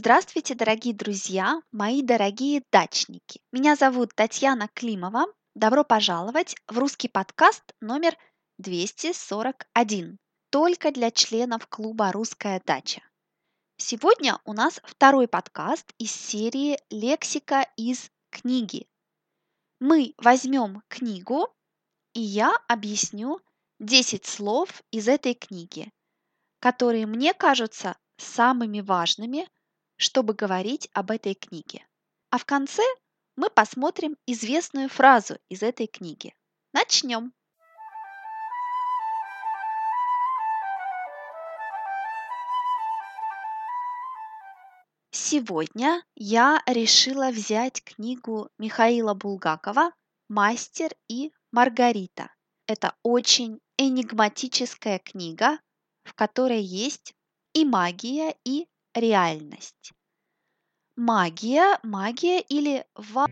Здравствуйте, дорогие друзья, мои дорогие дачники. Меня зовут Татьяна Климова. Добро пожаловать в русский подкаст номер 241. Только для членов клуба «Русская дача». Сегодня у нас второй подкаст из серии «Лексика из книги». Мы возьмем книгу, и я объясню 10 слов из этой книги, которые мне кажутся самыми важными – чтобы говорить об этой книге. А в конце мы посмотрим известную фразу из этой книги. Начнем! Сегодня я решила взять книгу Михаила Булгакова «Мастер и Маргарита». Это очень энигматическая книга, в которой есть и магия, и реальность. Магия, магия или ва...